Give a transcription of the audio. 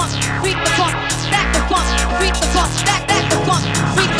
funk, freak the funk, back the funk, beat the funk, back back the funk, freak the